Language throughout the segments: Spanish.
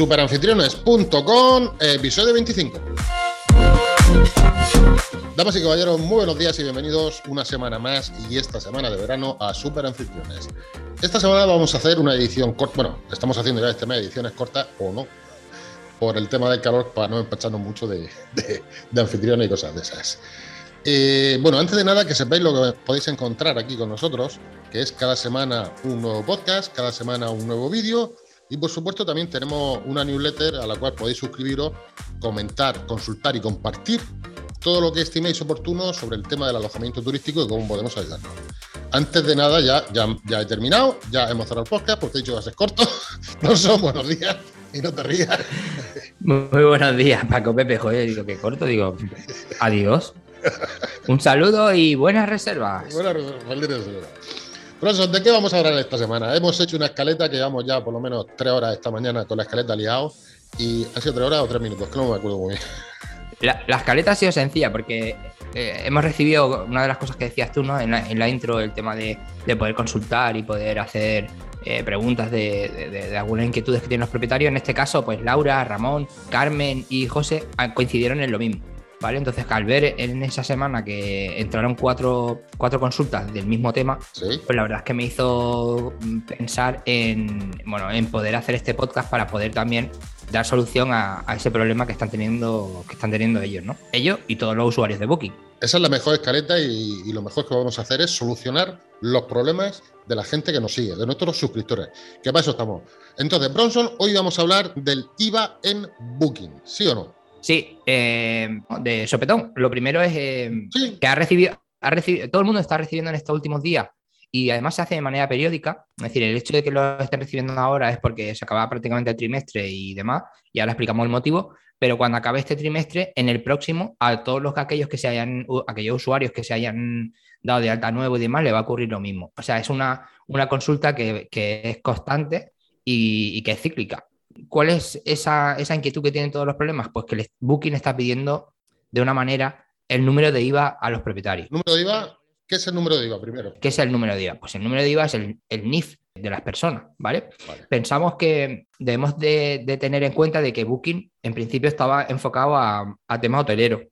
Superanfitriones.com, episodio 25. Damas y caballeros, muy buenos días y bienvenidos una semana más y esta semana de verano a Super Anfitriones. Esta semana vamos a hacer una edición corta, bueno, estamos haciendo ya este mes ediciones cortas o no, por el tema del calor para no empacharnos mucho de, anfitriones y cosas de esas. Eh, bueno, antes de nada, que sepáis lo que podéis encontrar aquí con nosotros, que es cada semana un nuevo podcast, cada semana un nuevo vídeo y por supuesto también tenemos una newsletter a la cual podéis suscribiros, comentar, consultar y compartir todo lo que estiméis oportuno sobre el tema del alojamiento turístico y cómo podemos ayudarnos. Antes de nada, ya, ya, ya he terminado, ya hemos cerrado el podcast porque he dicho que va a ser corto. No son buenos días y no te rías. Muy, buenos días, Paco Pepe. Joder, digo que corto, digo adiós. Un saludo y buenas reservas. Buenas reservas. Profesor, ¿de qué vamos a hablar esta semana? Hemos hecho una escaleta que llevamos ya por lo menos tres horas esta mañana con la escaleta liado. ¿Y ha sido tres horas o tres minutos? Que no me acuerdo muy bien. La, escaleta ha sido sencilla porque eh, hemos recibido una de las cosas que decías tú ¿no? en, la, intro, el tema de, poder consultar y poder hacer eh, preguntas de, de, algunas inquietudes que tienen los propietarios. En este caso, pues Laura, Ramón, Carmen y José coincidieron en lo mismo. ¿Vale? Entonces, al ver en esa semana que entraron cuatro, consultas del mismo tema, pues la verdad es que me hizo pensar en, bueno, en poder hacer este podcast para poder también dar solución a, ese problema que están teniendo, que están teniendo ellos, ¿no? Ellos y todos los usuarios de Booking. Esa es la mejor escaleta y, y, lo mejor que vamos a hacer es solucionar los problemas de la gente que nos sigue, de nuestros suscriptores. Que para eso estamos. Entonces, Bronson, hoy vamos a hablar del IVA en Booking, ¿sí o no? Sí, eh, de sopetón. Lo primero es eh, que ha recibido, ha recibido, todo el mundo está recibiendo en estos últimos días y además se hace de manera periódica. Es decir, el hecho de que lo estén recibiendo ahora es porque se acaba prácticamente el trimestre y demás, y ahora explicamos el motivo. Pero cuando acabe este trimestre, en el próximo, a todos los aquellos que se hayan, aquellos usuarios que se hayan dado de alta nuevo y demás, le va a ocurrir lo mismo. O sea, es una, una consulta que, es constante y que es cíclica. ¿Cuál es esa, inquietud que tienen todos los problemas? Pues que el Booking está pidiendo de una manera el número de IVA a los propietarios. ¿Número de IVA? ¿Qué es el número de IVA primero? ¿Qué es el número de IVA? Pues el número de IVA es el, NIF de las personas, ¿vale? Pensamos que debemos de, tener en cuenta de que Booking en principio estaba enfocado a, tema hotelero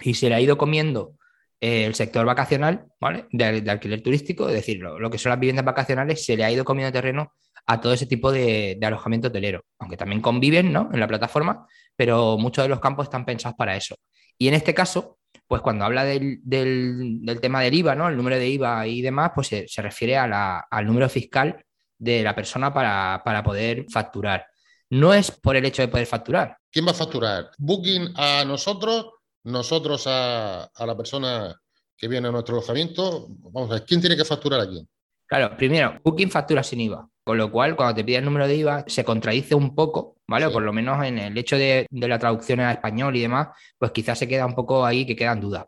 y se le ha ido comiendo eh, el sector vacacional, ¿vale? De, alquiler turístico, es decir, lo, lo, que son las viviendas vacacionales, se le ha ido comiendo terreno a todo ese tipo de, alojamiento hotelero, aunque también conviven ¿no? en la plataforma, pero muchos de los campos están pensados para eso. Y en este caso, pues cuando habla del, tema del IVA, ¿no? el número de IVA y demás, pues se, refiere al número fiscal de la persona para, poder facturar. No es por el hecho de poder facturar. ¿Quién va a facturar? ¿Booking a nosotros? ¿Nosotros a, a la persona que viene a nuestro alojamiento? Vamos a ver, ¿quién tiene que facturar a quién? Claro, primero, Booking factura sin IVA, con lo cual cuando te pide el número de IVA se contradice un poco, ¿vale? por lo menos en el hecho de, la traducción a español y demás, pues quizás se queda un poco ahí que quedan dudas.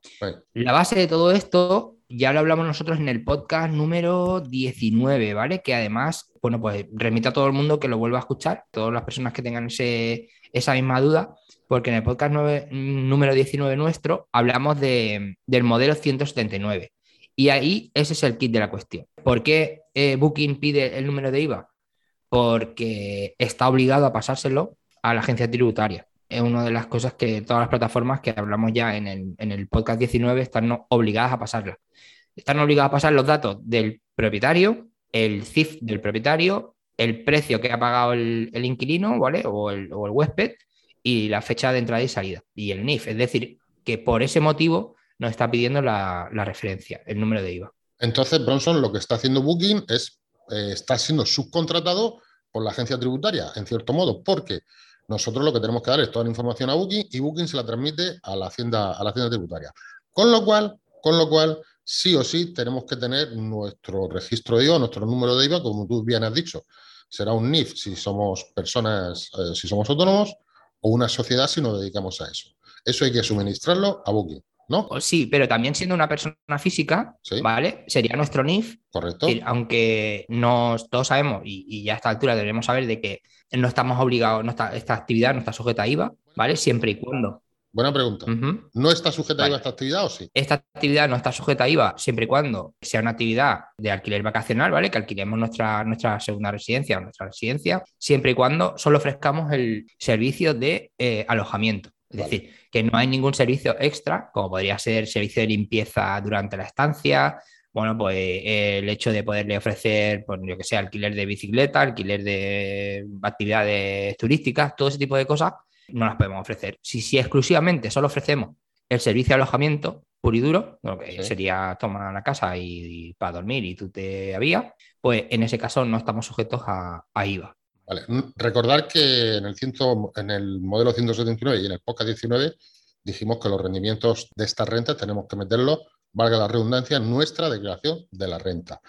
La base de todo esto ya lo hablamos nosotros en el podcast número 19, ¿vale? Que además, bueno, pues remita a todo el mundo que lo vuelva a escuchar, todas las personas que tengan esa misma duda, porque en el podcast número 19 nuestro hablamos del modelo 179. Y ahí ese es el kit de la cuestión. ¿Por qué eh, Booking pide el número de IVA? Porque está obligado a pasárselo a la agencia tributaria. Es una de las cosas que todas las plataformas que hablamos ya en el, podcast 19 están obligadas a pasarla. Están obligadas a pasar los datos del propietario, el CIF del propietario, el precio que ha pagado el, inquilino, ¿vale? El, o el huésped, y la fecha de entrada y salida, y el NIF. Es decir, que por ese motivo nos está pidiendo la, referencia, el número de IVA. Entonces, Bronson lo que está haciendo Booking es, eh, está siendo subcontratado por la agencia tributaria, en cierto modo, porque nosotros lo que tenemos que dar es toda la información a Booking y Booking se la transmite a la hacienda, a la hacienda tributaria. Con lo cual, con lo cual, sí o sí tenemos que tener nuestro registro de IVA, nuestro número de IVA, como tú bien has dicho. Será un NIF si somos personas, eh, si somos autónomos, o una sociedad si nos dedicamos a eso. Eso hay que suministrarlo a Booking. ¿No? Sí, pero también siendo una persona física, ¿vale? Sería nuestro NIF. Correcto. aunque nos, todos sabemos, y, ya a esta altura debemos saber de que no estamos obligados, esta actividad no está sujeta a IVA, ¿vale? Siempre y cuando buena pregunta. ¿No está sujeta a IVA esta actividad o sí? Esta actividad no está sujeta a IVA siempre y cuando sea una actividad de alquiler vacacional, ¿vale? Que alquilemos nuestra, nuestra segunda residencia o nuestra residencia, siempre y cuando solo ofrezcamos el servicio de eh, alojamiento. Es decir, que no hay ningún servicio extra, como podría ser servicio de limpieza durante la estancia, bueno, pues eh, el hecho de poderle ofrecer, pues, yo que sé, alquiler de bicicleta, alquiler de actividades turísticas, todo ese tipo de cosas, no las podemos ofrecer. Si, si exclusivamente solo ofrecemos el servicio de alojamiento puro y duro, lo que sería tomar la casa y, para dormir y tú te había, pues en ese caso no estamos sujetos a, IVA. Vale. Recordar que en el, en el modelo 179 y en el POCA 19 dijimos que los rendimientos de estas rentas tenemos que meterlos valga la redundancia, nuestra declaración de la renta.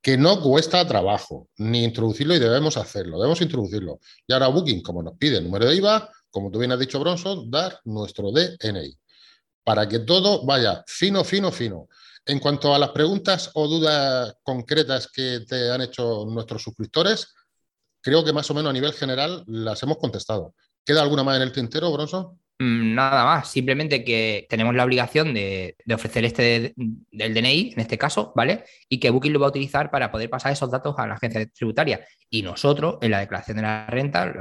Que no cuesta trabajo ni introducirlo y debemos hacerlo, debemos introducirlo. Y ahora Booking, como nos pide el número de IVA, como tú bien has dicho, Bronson, dar nuestro DNI. Para que todo vaya fino, fino, fino. En cuanto a las preguntas o dudas concretas que te han hecho nuestros suscriptores, creo que más o menos a nivel general las hemos contestado. ¿Queda alguna más en el tintero, Bronson? Mm, nada más, simplemente que tenemos la obligación de, ofrecer este del DNI, en este caso, ¿vale? Y que Booking lo va a utilizar para poder pasar esos datos a la agencia tributaria. Y nosotros, en la declaración de la renta,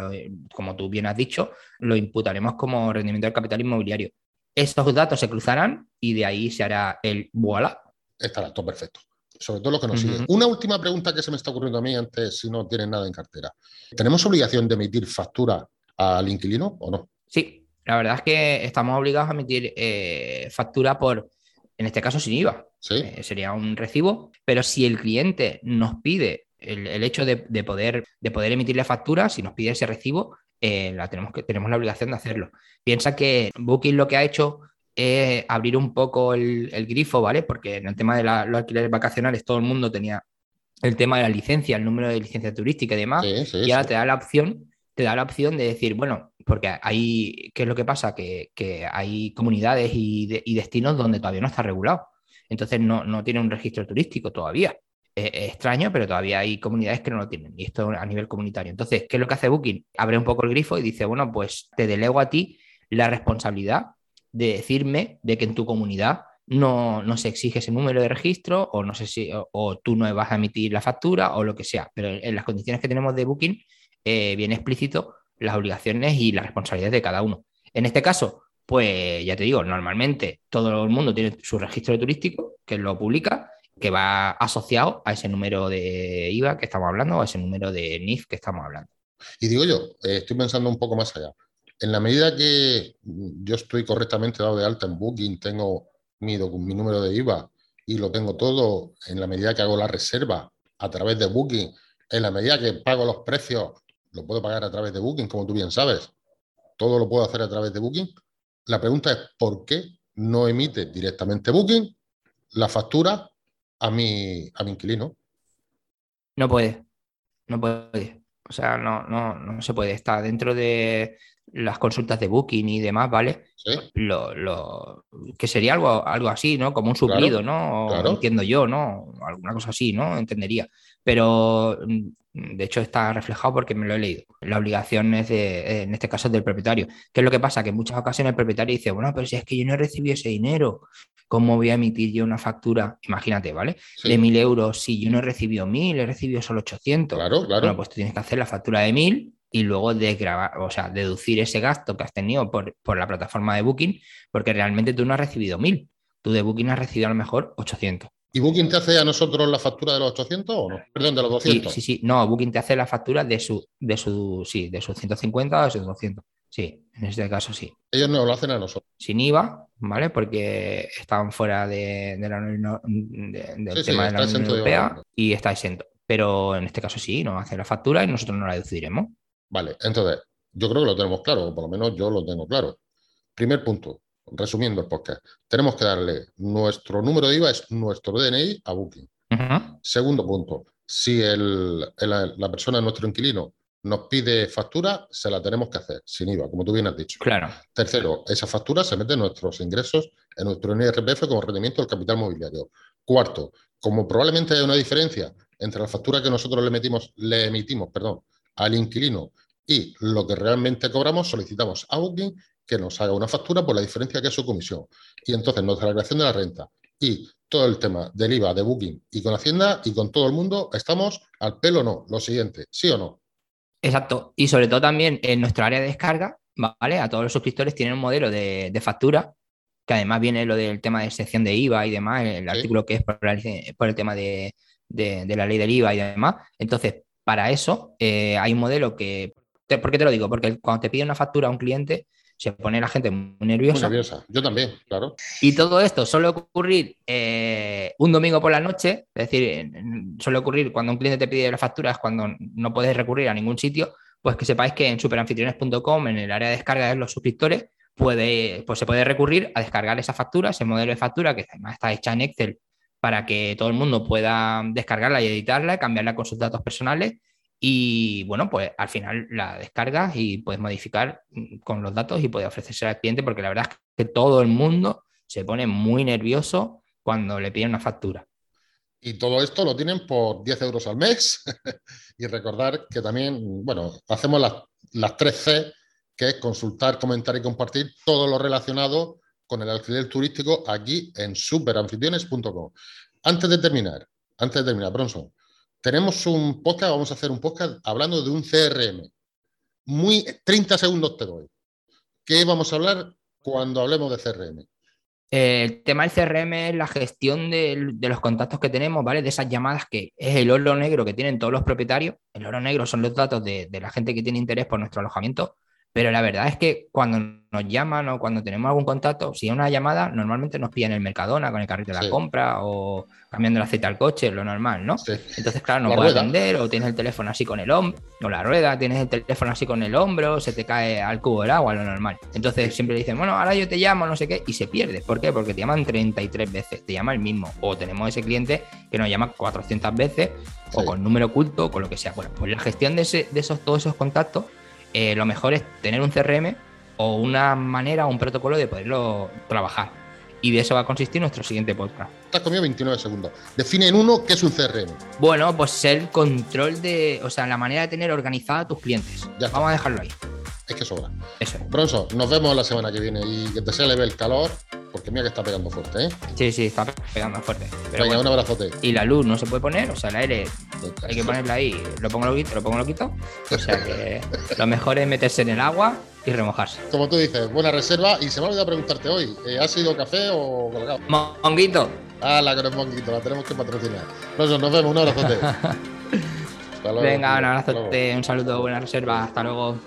como tú bien has dicho, lo imputaremos como rendimiento del capital inmobiliario. Estos datos se cruzarán y de ahí se hará el voilà. Estará todo perfecto. Sobre todo lo que nos sigue. Una última pregunta que se me está ocurriendo a mí antes, si no tienen nada en cartera. ¿Tenemos obligación de emitir factura al inquilino o no? Sí, la verdad es que estamos obligados a emitir eh, factura por, en este caso, sin IVA. Eh, sería un recibo, pero si el cliente nos pide el, hecho de, poder, de poder emitirle factura, si nos pide ese recibo, eh, la tenemos, que, tenemos la obligación de hacerlo. Piensa que Booking lo que ha hecho es abrir un poco el, grifo, ¿vale? Porque en el tema de los alquileres vacacionales todo el mundo tenía el tema de la licencia, el número de licencia turística y demás, y ahora te da la opción te da la opción de decir, bueno, porque hay, ¿qué es lo que pasa? Que, hay comunidades y, destinos donde todavía no está regulado. Entonces no, no tiene un registro turístico todavía. Es, extraño, pero todavía hay comunidades que no lo tienen, y esto a nivel comunitario. Entonces, ¿qué es lo que hace Booking? Abre un poco el grifo y dice, bueno, pues te delego a ti la responsabilidad de decirme de que en tu comunidad no, no se exige ese número de registro o no sé si o, tú no vas a emitir la factura o lo que sea. Pero en las condiciones que tenemos de Booking eh, bien explícito las obligaciones y las responsabilidades de cada uno. En este caso, pues ya te digo, normalmente todo el mundo tiene su registro turístico que lo publica, que va asociado a ese número de IVA que estamos hablando o a ese número de NIF que estamos hablando. Y digo yo, eh, estoy pensando un poco más allá. En la medida que yo estoy correctamente dado de alta en Booking, tengo mi, número de IVA y lo tengo todo, en la medida que hago la reserva a través de Booking, en la medida que pago los precios lo puedo pagar a través de Booking, como tú bien sabes. Todo lo puedo hacer a través de Booking. La pregunta es, ¿por qué no emite directamente Booking la factura a mi, a mi inquilino? No puede, no puede. O sea, no, no, no se puede. Está dentro de las consultas de Booking y demás, ¿vale? Lo, lo, que sería algo, algo así, ¿no? Como un suplido, ¿no? Entiendo yo, ¿no? Alguna cosa así, ¿no? Entendería. Pero Mm, de hecho, está reflejado porque me lo he leído. La obligación es de, en este caso, es del propietario. ¿Qué es lo que pasa? Que en muchas ocasiones el propietario dice, bueno, pero si es que yo no he recibido ese dinero, ¿cómo voy a emitir yo una factura? Imagínate, ¿vale? De mil euros, si yo no he recibido mil, he recibido solo 800. Claro, claro. Bueno, pues tú tienes que hacer la factura de mil y luego desgravar, o sea, deducir ese gasto que has tenido por, por la plataforma de Booking, porque realmente tú no has recibido mil. Tú de Booking has recibido a lo mejor 800. ¿Y Booking te hace a nosotros la factura de los 800 o no? Perdón, de los 200. Sí, sí, sí. No, Booking te hace la factura de su, de su, sí, de sus 150 o de sus 200. Sí, en este caso sí. Ellos no lo hacen a nosotros. Sin IVA, ¿vale? Porque están fuera de, la, del tema de la Unión Europea y está exento. Pero en este caso sí, nos hace la factura y nosotros no la deduciremos. Vale, entonces, yo creo que lo tenemos claro, o por lo menos yo lo tengo claro. Primer punto, resumiendo el podcast, tenemos que darle nuestro número de IVA, es nuestro DNI a Booking. Segundo punto, si la persona, nuestro inquilino, nos pide factura, se la tenemos que hacer sin IVA, como tú bien has dicho. Claro. Tercero, esa factura se mete en nuestros ingresos, en nuestro NIRPF como rendimiento del capital mobiliario. Cuarto, como probablemente hay una diferencia entre la factura que nosotros le, metimos, le emitimos perdón, al inquilino y lo que realmente cobramos, solicitamos a Booking que nos haga una factura por la diferencia que es su comisión. Y entonces nuestra declaración de la renta y todo el tema del IVA, de Booking y con Hacienda y con todo el mundo, estamos al pelo o no. Lo siguiente, ¿sí o no? Exacto. Y sobre todo también en nuestra área de descarga, ¿vale? A todos los suscriptores tienen un modelo de, factura, que además viene lo del tema de sección de IVA y demás, el artículo que es por, el tema de, la ley del IVA y demás. Entonces, para eso eh, hay un modelo que... ¿Por qué te lo digo? Porque cuando te pide una factura a un cliente, se pone la gente muy nerviosa. Muy nerviosa, yo también, claro. Y todo esto suele ocurrir eh, un domingo por la noche, es decir, suele ocurrir cuando un cliente te pide las facturas, cuando no puedes recurrir a ningún sitio, pues que sepáis que en superanfitriones.com, en el área de descarga de los suscriptores, puede, pues se puede recurrir a descargar esa factura, ese modelo de factura que además está hecha en Excel para que todo el mundo pueda descargarla y editarla, cambiarla con sus datos personales y bueno, pues al final la descargas y puedes modificar mm, con los datos y puedes ofrecerse al cliente porque la verdad es que todo el mundo se pone muy nervioso cuando le piden una factura. Y todo esto lo tienen por 10 euros al mes. y recordar que también, bueno, hacemos las, las 3 C, que es consultar, comentar y compartir todo lo relacionado con el alquiler turístico aquí en superanfitriones.com. Antes de terminar, antes de terminar, Bronson, tenemos un podcast, vamos a hacer un podcast hablando de un CRM. Muy 30 segundos te doy. ¿Qué vamos a hablar cuando hablemos de CRM? El tema del CRM es la gestión de, los contactos que tenemos, ¿vale? De esas llamadas que es el oro negro que tienen todos los propietarios. El oro negro son los datos de la gente que tiene interés por nuestro alojamiento. Pero la verdad es que cuando nos llaman o cuando tenemos algún contacto, si hay una llamada, normalmente nos pillan el Mercadona con el carrito de la compra o cambiando el aceite al coche, lo normal, ¿no? Entonces, claro, no puedes atender o tienes el teléfono así con el hombro, o la rueda, tienes el teléfono así con el hombro, se te cae al cubo el agua, lo normal. Entonces siempre dicen, bueno, ahora yo te llamo, no sé qué, y se pierde. ¿Por qué? Porque te llaman 33 veces, te llama el mismo. O tenemos ese cliente que nos llama 400 veces, o con número oculto, o con lo que sea. Bueno, pues la gestión de, ese, de esos, todos esos contactos eh, lo mejor es tener un CRM o una manera o un protocolo de poderlo trabajar. Y de eso va a consistir nuestro siguiente podcast. Estás conmigo 29 segundos. Define en uno qué es un CRM. Bueno, pues el control de, o sea, la manera de tener organizada a tus clientes. Ya Vamos a dejarlo ahí. Es que sobra. Eso. Bronzo, nos vemos la semana que viene y que te sea leve el calor porque mira que está pegando fuerte, ¿eh? Sí, sí, está pegando fuerte. Pero Venga, un abrazote. Y la luz no se puede poner, o sea, el aire hay que ponerla ahí. Lo pongo lo quito, lo pongo lo quito. O sea que lo mejor es meterse en el agua y remojarse. Como tú dices, buena reserva. Y se me ha olvidado preguntarte hoy, ¿eh, ¿ha sido café o colgado? Monguito. Ah, la que no es monguito, la tenemos que patrocinar. Nos, nos vemos, un abrazote. Venga, un abrazote, un saludo, buena reserva, hasta luego.